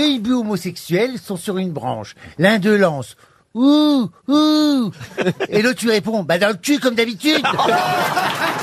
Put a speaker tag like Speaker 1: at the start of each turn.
Speaker 1: Deux hiboux homosexuels sont sur une branche. L'un d'eux lance Ouh, ouh Et l'autre lui répond Bah dans le cul comme d'habitude